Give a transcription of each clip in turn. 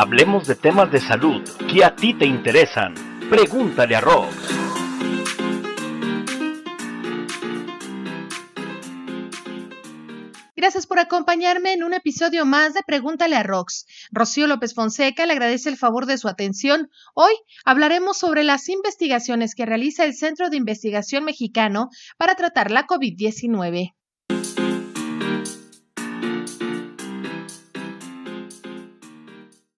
Hablemos de temas de salud que a ti te interesan. Pregúntale a Rox. Gracias por acompañarme en un episodio más de Pregúntale a Rox. Rocío López Fonseca le agradece el favor de su atención. Hoy hablaremos sobre las investigaciones que realiza el Centro de Investigación Mexicano para tratar la COVID-19.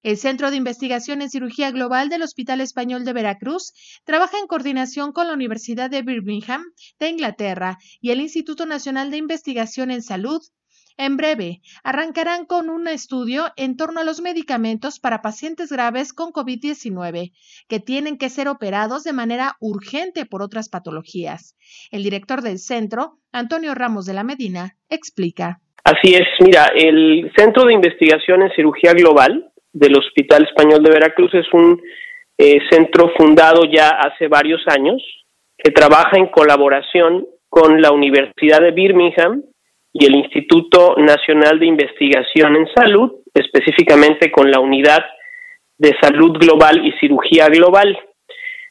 El Centro de Investigación en Cirugía Global del Hospital Español de Veracruz trabaja en coordinación con la Universidad de Birmingham de Inglaterra y el Instituto Nacional de Investigación en Salud. En breve, arrancarán con un estudio en torno a los medicamentos para pacientes graves con COVID-19 que tienen que ser operados de manera urgente por otras patologías. El director del centro, Antonio Ramos de la Medina, explica. Así es, mira, el Centro de Investigación en Cirugía Global del Hospital Español de Veracruz es un eh, centro fundado ya hace varios años que trabaja en colaboración con la Universidad de Birmingham y el Instituto Nacional de Investigación en Salud, específicamente con la Unidad de Salud Global y Cirugía Global.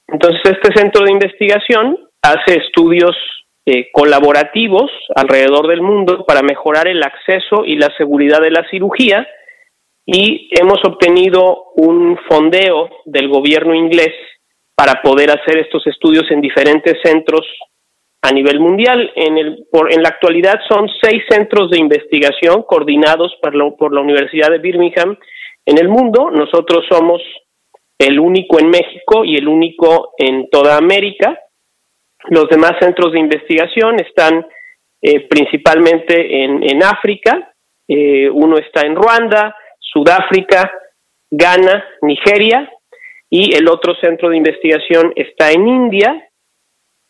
Entonces, este centro de investigación hace estudios eh, colaborativos alrededor del mundo para mejorar el acceso y la seguridad de la cirugía y hemos obtenido un fondeo del gobierno inglés para poder hacer estos estudios en diferentes centros a nivel mundial. En, el, por, en la actualidad son seis centros de investigación coordinados por la, por la Universidad de Birmingham en el mundo. Nosotros somos el único en México y el único en toda América. Los demás centros de investigación están eh, principalmente en, en África. Eh, uno está en Ruanda, Sudáfrica, Ghana, Nigeria y el otro centro de investigación está en India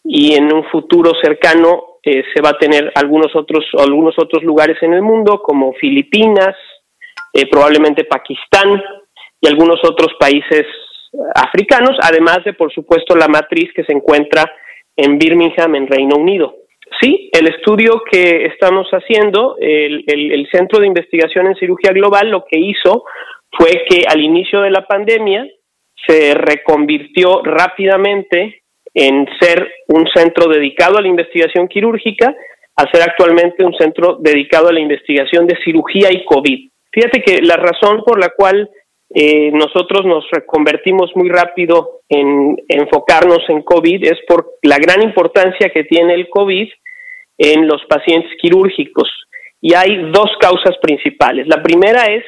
y en un futuro cercano eh, se va a tener algunos otros algunos otros lugares en el mundo como Filipinas, eh, probablemente Pakistán y algunos otros países africanos, además de por supuesto la matriz que se encuentra en Birmingham en Reino Unido. Sí, el estudio que estamos haciendo, el, Centro de Investigación en Cirugía Global, lo que hizo fue que al inicio de la pandemia se reconvirtió rápidamente en ser un centro dedicado a la investigación quirúrgica a ser actualmente un centro dedicado a la investigación de cirugía y COVID. Fíjate que la razón por la cual eh, nosotros nos reconvertimos muy rápido en enfocarnos en COVID es por la gran importancia que tiene el COVID en los pacientes quirúrgicos. Y hay dos causas principales. La primera es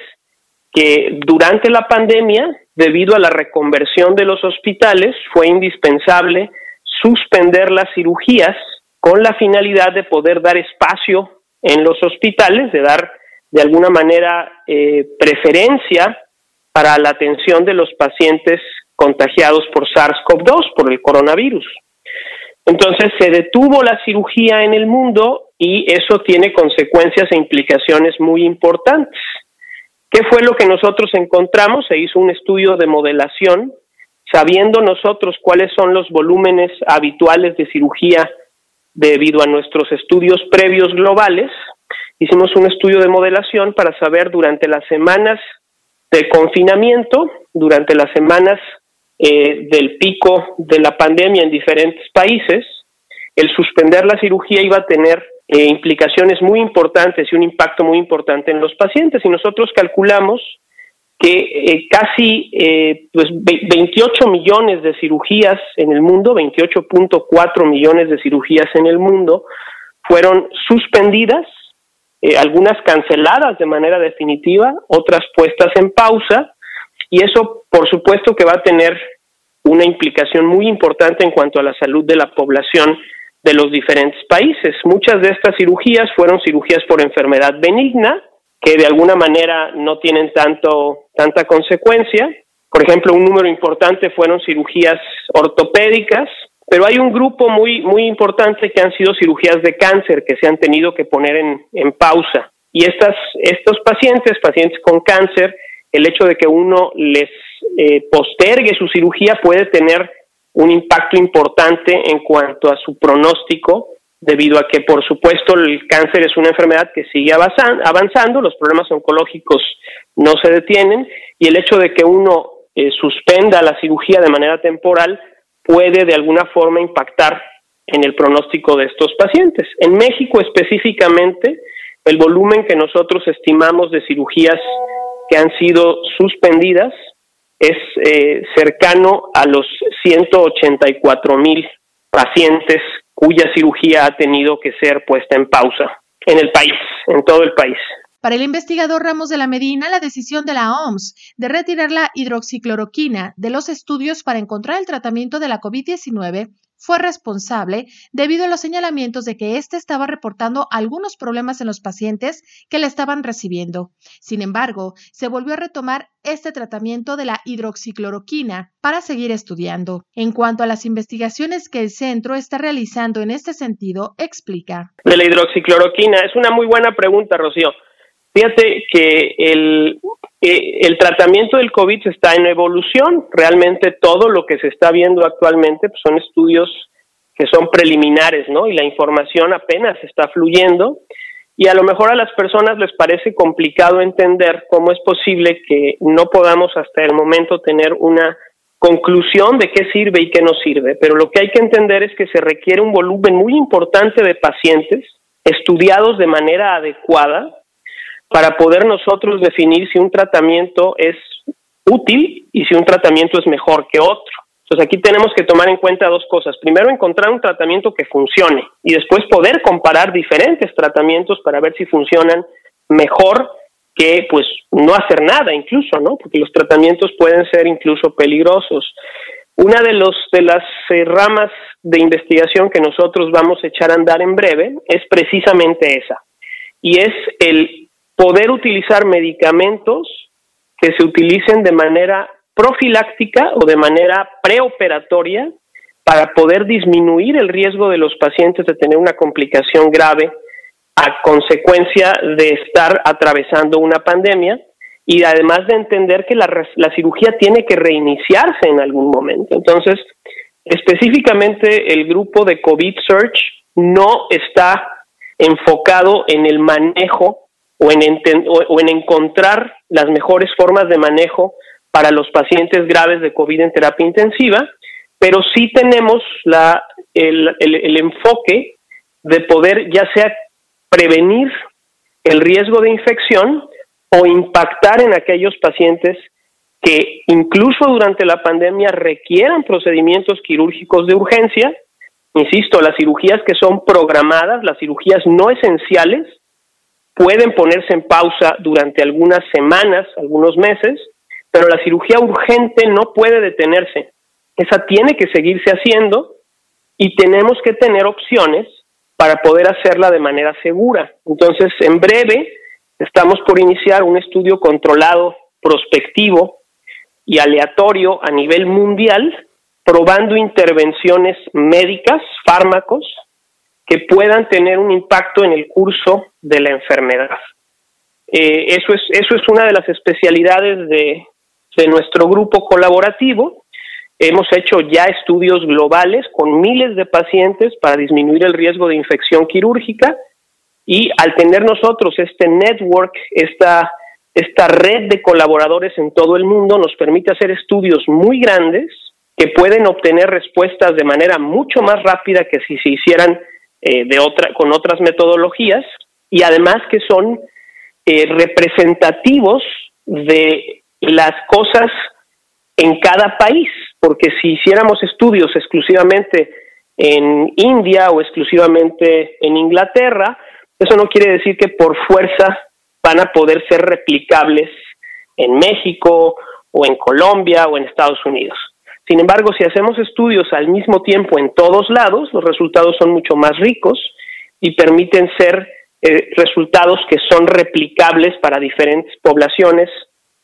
que durante la pandemia, debido a la reconversión de los hospitales, fue indispensable suspender las cirugías con la finalidad de poder dar espacio en los hospitales, de dar de alguna manera eh, preferencia para la atención de los pacientes contagiados por SARS-CoV-2, por el coronavirus. Entonces se detuvo la cirugía en el mundo y eso tiene consecuencias e implicaciones muy importantes. ¿Qué fue lo que nosotros encontramos? Se hizo un estudio de modelación, sabiendo nosotros cuáles son los volúmenes habituales de cirugía debido a nuestros estudios previos globales. Hicimos un estudio de modelación para saber durante las semanas de confinamiento, durante las semanas eh, del pico de la pandemia en diferentes países, el suspender la cirugía iba a tener eh, implicaciones muy importantes y un impacto muy importante en los pacientes. Y nosotros calculamos que eh, casi pues 28 millones de cirugías en el mundo, 28.4 millones de cirugías en el mundo, fueron suspendidas, algunas canceladas de manera definitiva, otras puestas en pausa, y eso, por supuesto, que va a tener una implicación muy importante en cuanto a la salud de la población de los diferentes países. Muchas de estas cirugías fueron cirugías por enfermedad benigna, que de alguna manera no tienen tanto, tanta consecuencia. Por ejemplo, un número importante fueron cirugías ortopédicas, pero hay un grupo muy, muy importante que han sido cirugías de cáncer que se han tenido que poner en, en pausa. Y estas, estos pacientes, pacientes con cáncer, el hecho de que uno les eh, postergue su cirugía puede tener un impacto importante en cuanto a su pronóstico debido a que, por supuesto, el cáncer es una enfermedad que sigue avanzando, los problemas oncológicos no se detienen y el hecho de que uno eh, suspenda la cirugía de manera temporal puede de alguna forma impactar en el pronóstico de estos pacientes. En México específicamente, el volumen que nosotros estimamos de cirugías que han sido suspendidas es eh, cercano a los 184 mil pacientes cuya cirugía ha tenido que ser puesta en pausa en el país, en todo el país. Para el investigador Ramos de la Medina, la decisión de la OMS de retirar la hidroxicloroquina de los estudios para encontrar el tratamiento de la COVID-19 fue responsable debido a los señalamientos de que éste estaba reportando algunos problemas en los pacientes que la estaban recibiendo. Sin embargo, se volvió a retomar este tratamiento de la hidroxicloroquina para seguir estudiando. En cuanto a las investigaciones que el centro está realizando en este sentido, explica. De la hidroxicloroquina, es una muy buena pregunta, Rocío. Fíjate que el, el tratamiento del COVID está en evolución. Realmente todo lo que se está viendo actualmente pues, son estudios que son preliminares, ¿no? Y la información apenas está fluyendo. Y a lo mejor a las personas les parece complicado entender cómo es posible que no podamos hasta el momento tener una conclusión de qué sirve y qué no sirve. Pero lo que hay que entender es que se requiere un volumen muy importante de pacientes estudiados de manera adecuada para poder nosotros definir si un tratamiento es útil y si un tratamiento es mejor que otro. Entonces aquí tenemos que tomar en cuenta dos cosas. Primero, encontrar un tratamiento que funcione y después poder comparar diferentes tratamientos para ver si funcionan mejor que pues no hacer nada incluso, ¿no? Porque los tratamientos pueden ser incluso peligrosos. Una de los de las eh, ramas de investigación que nosotros vamos a echar a andar en breve es precisamente esa. Y es el poder utilizar medicamentos que se utilicen de manera profiláctica o de manera preoperatoria para poder disminuir el riesgo de los pacientes de tener una complicación grave a consecuencia de estar atravesando una pandemia y además de entender que la, cirugía tiene que reiniciarse en algún momento. Entonces, específicamente el grupo de COVID Search no está enfocado en el manejo o en, o en encontrar las mejores formas de manejo para los pacientes graves de COVID en terapia intensiva, pero sí tenemos la, el, el, enfoque de poder ya sea prevenir el riesgo de infección o impactar en aquellos pacientes que incluso durante la pandemia requieran procedimientos quirúrgicos de urgencia. Insisto, las cirugías que son programadas, las cirugías no esenciales, pueden ponerse en pausa durante algunas semanas, algunos meses, pero la cirugía urgente no puede detenerse. Esa tiene que seguirse haciendo y tenemos que tener opciones para poder hacerla de manera segura. Entonces, en breve, estamos por iniciar un estudio controlado, prospectivo y aleatorio a nivel mundial, probando intervenciones médicas, fármacos, que puedan tener un impacto en el curso de la enfermedad. Eh, eso, es, eso es una de las especialidades de, de nuestro grupo colaborativo. Hemos hecho ya estudios globales con miles de pacientes para disminuir el riesgo de infección quirúrgica y al tener nosotros este network, esta, esta red de colaboradores en todo el mundo nos permite hacer estudios muy grandes que pueden obtener respuestas de manera mucho más rápida que si se hicieran eh, de otra, con otras metodologías y además que son eh, representativos de las cosas en cada país, porque si hiciéramos estudios exclusivamente en India o exclusivamente en Inglaterra, eso no quiere decir que por fuerza van a poder ser replicables en México o en Colombia o en Estados Unidos. Sin embargo, si hacemos estudios al mismo tiempo en todos lados, los resultados son mucho más ricos y permiten ser eh, resultados que son replicables para diferentes poblaciones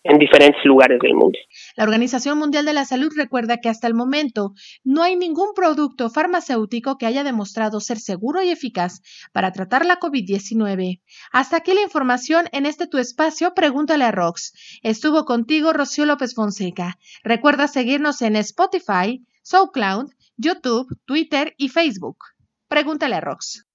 en diferentes lugares del mundo. La Organización Mundial de la Salud recuerda que hasta el momento no hay ningún producto farmacéutico que haya demostrado ser seguro y eficaz para tratar la COVID-19. Hasta aquí la información en este tu espacio Pregúntale a Rox. Estuvo contigo Rocío López Fonseca. Recuerda seguirnos en Spotify, SoundCloud, YouTube, Twitter y Facebook. Pregúntale a Rox.